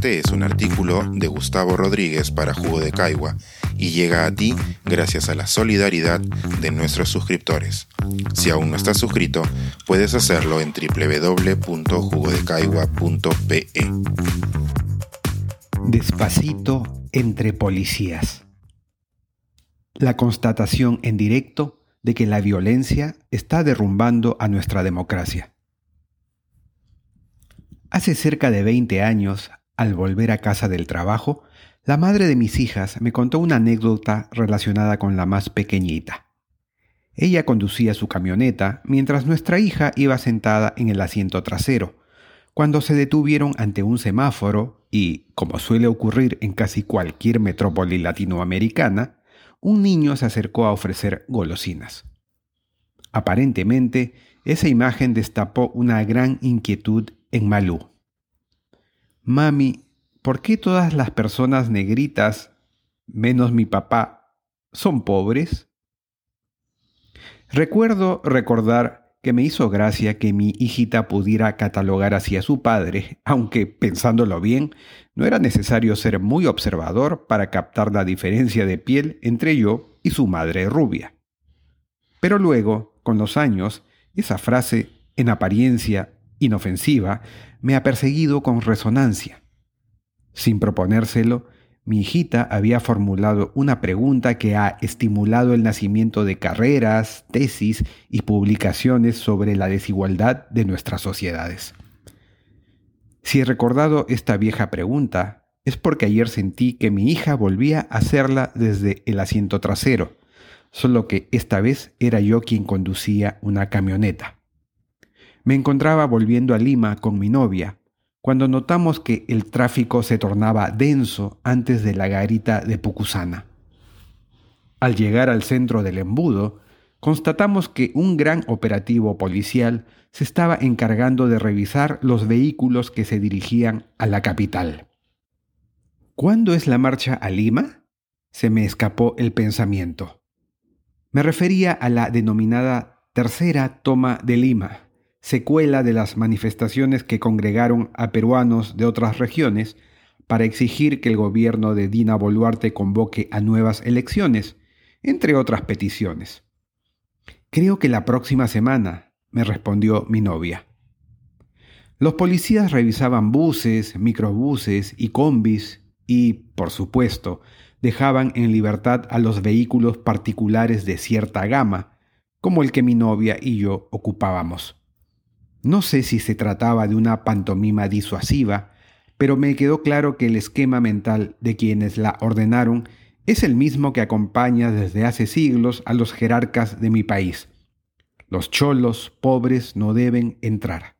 Este es un artículo de Gustavo Rodríguez para Jugo de Caigua y llega a ti gracias a la solidaridad de nuestros suscriptores. Si aún no estás suscrito, puedes hacerlo en www.jugodecaigua.pe. Despacito entre policías. La constatación en directo de que la violencia está derrumbando a nuestra democracia. Hace cerca de 20 años, al volver a casa del trabajo, la madre de mis hijas me contó una anécdota relacionada con la más pequeñita. Ella conducía su camioneta mientras nuestra hija iba sentada en el asiento trasero, cuando se detuvieron ante un semáforo y, como suele ocurrir en casi cualquier metrópoli latinoamericana, un niño se acercó a ofrecer golosinas. Aparentemente, esa imagen destapó una gran inquietud en Malú. Mami, ¿por qué todas las personas negritas, menos mi papá, son pobres? Recuerdo recordar que me hizo gracia que mi hijita pudiera catalogar así a su padre, aunque pensándolo bien, no era necesario ser muy observador para captar la diferencia de piel entre yo y su madre rubia. Pero luego, con los años, esa frase, en apariencia inofensiva, me ha perseguido con resonancia. Sin proponérselo, mi hijita había formulado una pregunta que ha estimulado el nacimiento de carreras, tesis y publicaciones sobre la desigualdad de nuestras sociedades. Si he recordado esta vieja pregunta, es porque ayer sentí que mi hija volvía a hacerla desde el asiento trasero, solo que esta vez era yo quien conducía una camioneta. Me encontraba volviendo a Lima con mi novia, cuando notamos que el tráfico se tornaba denso antes de la garita de Pucusana. Al llegar al centro del embudo, constatamos que un gran operativo policial se estaba encargando de revisar los vehículos que se dirigían a la capital. ¿Cuándo es la marcha a Lima? Se me escapó el pensamiento. Me refería a la denominada tercera toma de Lima, secuela de las manifestaciones que congregaron a peruanos de otras regiones para exigir que el gobierno de Dina Boluarte convoque a nuevas elecciones, entre otras peticiones. Creo que la próxima semana, me respondió mi novia. Los policías revisaban buses, microbuses y combis y, por supuesto, dejaban en libertad a los vehículos particulares de cierta gama, como el que mi novia y yo ocupábamos. No sé si se trataba de una pantomima disuasiva, pero me quedó claro que el esquema mental de quienes la ordenaron es el mismo que acompaña desde hace siglos a los jerarcas de mi país. Los cholos pobres no deben entrar.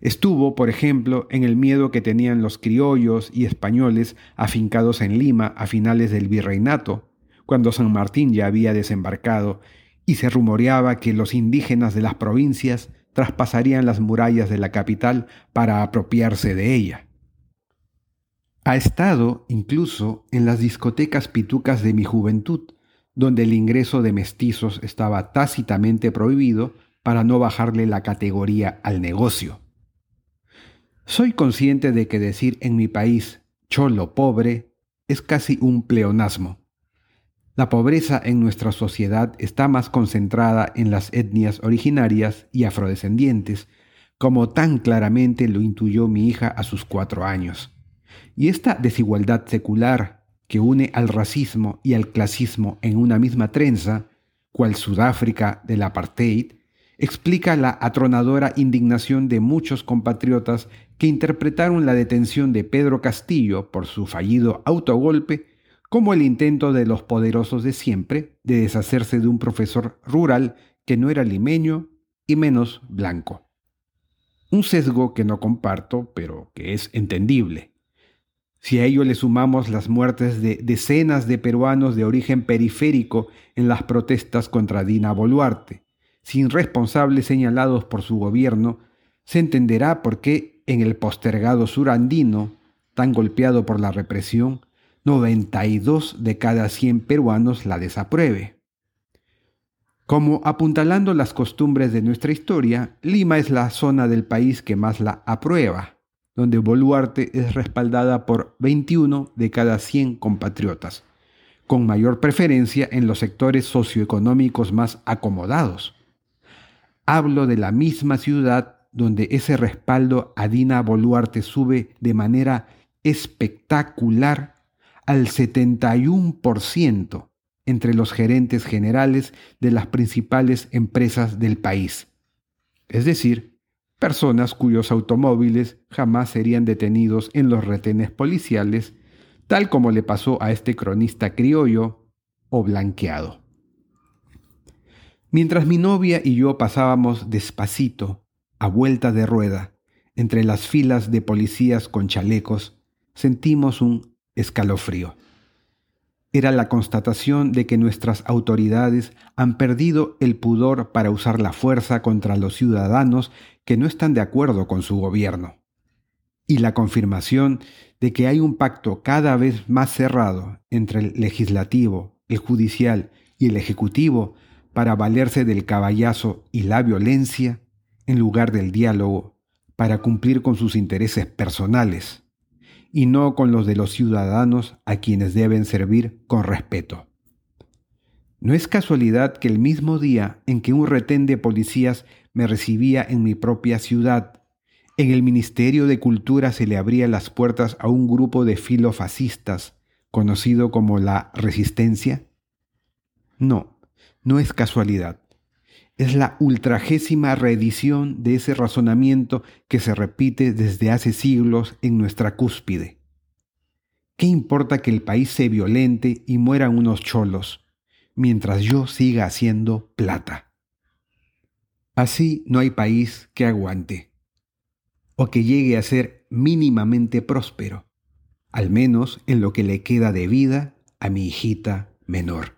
Estuvo, por ejemplo, en el miedo que tenían los criollos y españoles afincados en Lima a finales del virreinato, cuando San Martín ya había desembarcado, y se rumoreaba que los indígenas de las provincias traspasarían las murallas de la capital para apropiarse de ella. Ha estado incluso en las discotecas pitucas de mi juventud, donde el ingreso de mestizos estaba tácitamente prohibido para no bajarle la categoría al negocio. Soy consciente de que decir en mi país cholo pobre es casi un pleonasmo. La pobreza en nuestra sociedad está más concentrada en las etnias originarias y afrodescendientes, como tan claramente lo intuyó mi hija a sus cuatro años. Y esta desigualdad secular que une al racismo y al clasismo en una misma trenza, cual Sudáfrica del apartheid, explica la atronadora indignación de muchos compatriotas que interpretaron la detención de Pedro Castillo por su fallido autogolpe como el intento de los poderosos de siempre de deshacerse de un profesor rural que no era limeño y menos blanco. Un sesgo que no comparto, pero que es entendible. Si a ello le sumamos las muertes de decenas de peruanos de origen periférico en las protestas contra Dina Boluarte, sin responsables señalados por su gobierno, se entenderá por qué en el postergado sur andino, tan golpeado por la represión, 92 de cada 100 peruanos la desapruebe. Como apuntalando las costumbres de nuestra historia, Lima es la zona del país que más la aprueba, donde Boluarte es respaldada por 21 de cada 100 compatriotas, con mayor preferencia en los sectores socioeconómicos más acomodados. Hablo de la misma ciudad donde ese respaldo a Dina Boluarte sube de manera espectacular al 71% entre los gerentes generales de las principales empresas del país. Es decir, personas cuyos automóviles jamás serían detenidos en los retenes policiales, tal como le pasó a este cronista criollo o blanqueado. Mientras mi novia y yo pasábamos despacito, a vuelta de rueda, entre las filas de policías con chalecos, sentimos un escalofrío. Era la constatación de que nuestras autoridades han perdido el pudor para usar la fuerza contra los ciudadanos que no están de acuerdo con su gobierno. Y la confirmación de que hay un pacto cada vez más cerrado entre el legislativo, el judicial y el ejecutivo para valerse del caballazo y la violencia en lugar del diálogo para cumplir con sus intereses personales y no con los de los ciudadanos a quienes deben servir con respeto. No es casualidad que el mismo día en que un retén de policías me recibía en mi propia ciudad, en el Ministerio de Cultura se le abría las puertas a un grupo de filofascistas conocido como la Resistencia? No, no es casualidad. Es la ultragésima reedición de ese razonamiento que se repite desde hace siglos en nuestra cúspide. ¿Qué importa que el país se violente y mueran unos cholos, mientras yo siga haciendo plata? Así no hay país que aguante, o que llegue a ser mínimamente próspero, al menos en lo que le queda de vida a mi hijita menor.